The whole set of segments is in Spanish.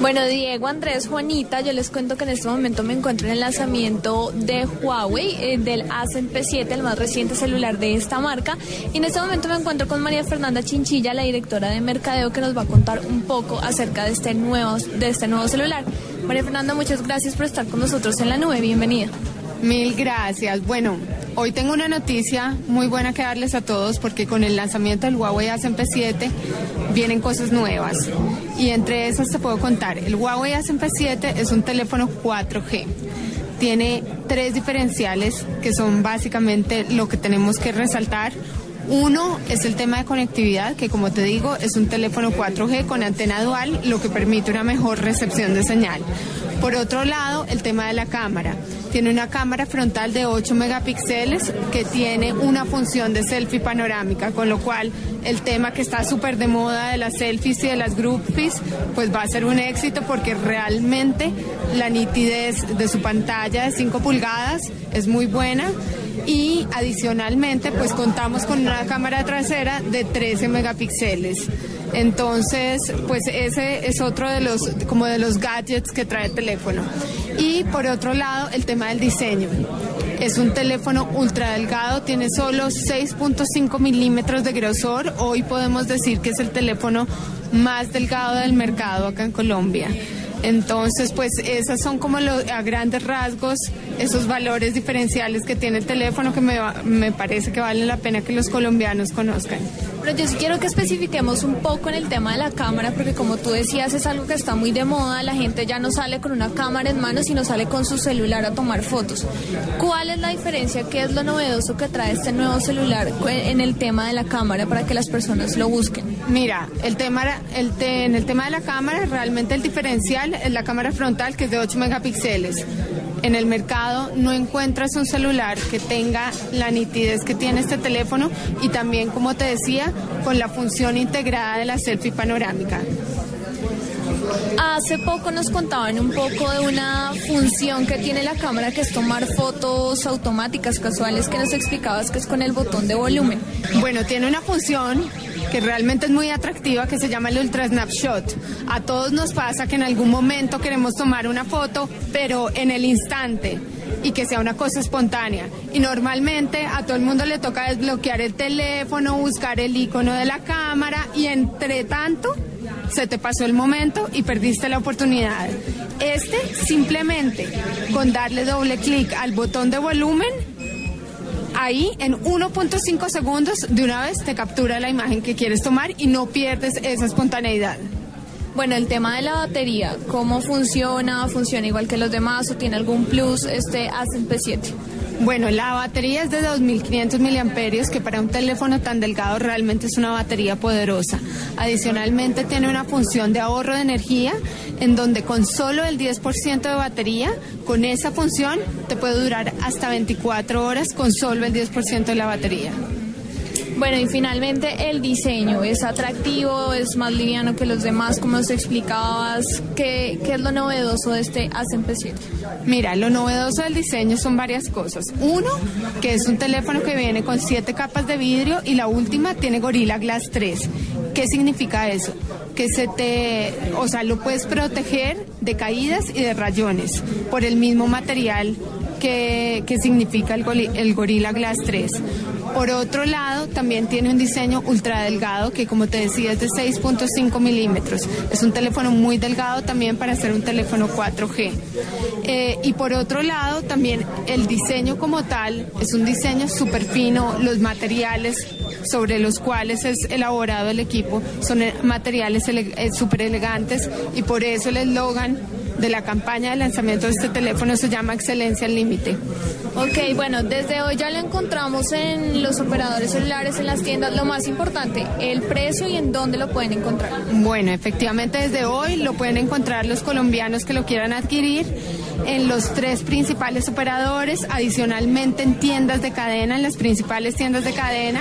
Bueno, Diego, Andrés, Juanita, yo les cuento que en este momento me encuentro en el lanzamiento de Huawei, eh, del Ascend P7, el más reciente celular de esta marca. Y en este momento me encuentro con María Fernanda Chinchilla, la directora de Mercadeo, que nos va a contar un poco acerca de este nuevo, de este nuevo celular. María Fernanda, muchas gracias por estar con nosotros en la nube. Bienvenida. Mil gracias. Bueno, hoy tengo una noticia muy buena que darles a todos porque con el lanzamiento del Huawei Ascend P7 vienen cosas nuevas. Y entre esas te puedo contar, el Huawei Ascend P7 es un teléfono 4G. Tiene tres diferenciales que son básicamente lo que tenemos que resaltar. Uno es el tema de conectividad, que como te digo es un teléfono 4G con antena dual, lo que permite una mejor recepción de señal. Por otro lado, el tema de la cámara. Tiene una cámara frontal de 8 megapíxeles que tiene una función de selfie panorámica, con lo cual el tema que está súper de moda de las selfies y de las groupies, pues va a ser un éxito porque realmente la nitidez de su pantalla de 5 pulgadas es muy buena y adicionalmente pues contamos con una cámara trasera de 13 megapíxeles. Entonces, pues ese es otro de los como de los gadgets que trae el teléfono. Y por otro lado, el tema del diseño. Es un teléfono ultra delgado, tiene solo 6.5 milímetros de grosor. Hoy podemos decir que es el teléfono más delgado del mercado acá en Colombia. Entonces, pues esas son como a grandes rasgos esos valores diferenciales que tiene el teléfono que me, me parece que vale la pena que los colombianos conozcan. Pero yo sí quiero que especifiquemos un poco en el tema de la cámara, porque como tú decías, es algo que está muy de moda. La gente ya no sale con una cámara en mano, sino sale con su celular a tomar fotos. ¿Cuál es la diferencia? ¿Qué es lo novedoso que trae este nuevo celular en el tema de la cámara para que las personas lo busquen? Mira, el tema, el en el tema de la cámara, realmente el diferencial es la cámara frontal, que es de 8 megapíxeles en el mercado no encuentras un celular que tenga la nitidez que tiene este teléfono y también, como te decía, con la función integrada de la selfie panorámica. Hace poco nos contaban un poco de una función que tiene la cámara que es tomar fotos automáticas casuales que nos explicabas que es con el botón de volumen. Bueno, tiene una función que realmente es muy atractiva que se llama el Ultra Snapshot. A todos nos pasa que en algún momento queremos tomar una foto, pero en el instante y que sea una cosa espontánea. Y normalmente a todo el mundo le toca desbloquear el teléfono, buscar el icono de la cámara y entre tanto se te pasó el momento y perdiste la oportunidad. Este simplemente con darle doble clic al botón de volumen ahí en 1.5 segundos de una vez te captura la imagen que quieres tomar y no pierdes esa espontaneidad. Bueno, el tema de la batería, ¿cómo funciona? ¿Funciona igual que los demás o tiene algún plus este Ascend P7? Bueno, la batería es de 2.500 miliamperios, que para un teléfono tan delgado realmente es una batería poderosa. Adicionalmente tiene una función de ahorro de energía, en donde con solo el 10% de batería, con esa función te puede durar hasta 24 horas con solo el 10% de la batería. Bueno, y finalmente el diseño es atractivo, es más liviano que los demás, como nos explicabas. ¿Qué, qué es lo novedoso de este Ascend P7? Mira, lo novedoso del diseño son varias cosas. Uno, que es un teléfono que viene con siete capas de vidrio y la última tiene Gorilla Glass 3. ¿Qué significa eso? Que se te, o sea, lo puedes proteger de caídas y de rayones por el mismo material que, que significa el, el Gorilla Glass 3. Por otro lado, también tiene un diseño ultra delgado que, como te decía, es de 6.5 milímetros. Es un teléfono muy delgado también para ser un teléfono 4G. Eh, y por otro lado, también el diseño como tal es un diseño súper fino. Los materiales sobre los cuales es elaborado el equipo son materiales súper elegantes y por eso el eslogan de la campaña de lanzamiento de este teléfono se llama Excelencia al Límite. Ok, bueno, desde hoy ya lo encontramos en los operadores celulares, en las tiendas. Lo más importante, el precio y en dónde lo pueden encontrar. Bueno, efectivamente desde hoy lo pueden encontrar los colombianos que lo quieran adquirir en los tres principales operadores, adicionalmente en tiendas de cadena, en las principales tiendas de cadena.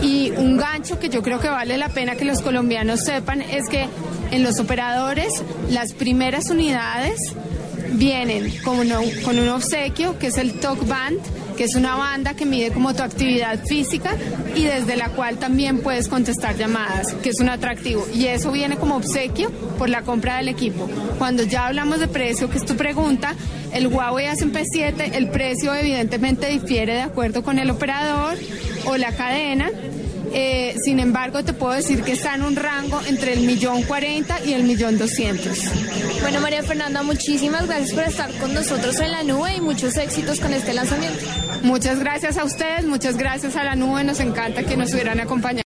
Y un gancho que yo creo que vale la pena que los colombianos sepan es que en los operadores las primeras unidades vienen con, uno- con un obsequio que es el Talk Band, que es una banda que mide como tu actividad física y desde la cual también puedes contestar llamadas, que es un atractivo. Y eso viene como obsequio por la compra del equipo. Cuando ya hablamos de precio, que es tu pregunta, el Huawei Ascend 7 el precio evidentemente difiere de acuerdo con el operador o la cadena. Eh, sin embargo, te puedo decir que está en un rango entre el millón cuarenta y el millón doscientos. Bueno, María Fernanda, muchísimas gracias por estar con nosotros en la nube y muchos éxitos con este lanzamiento. Muchas gracias a ustedes, muchas gracias a la nube, nos encanta que nos hubieran acompañado.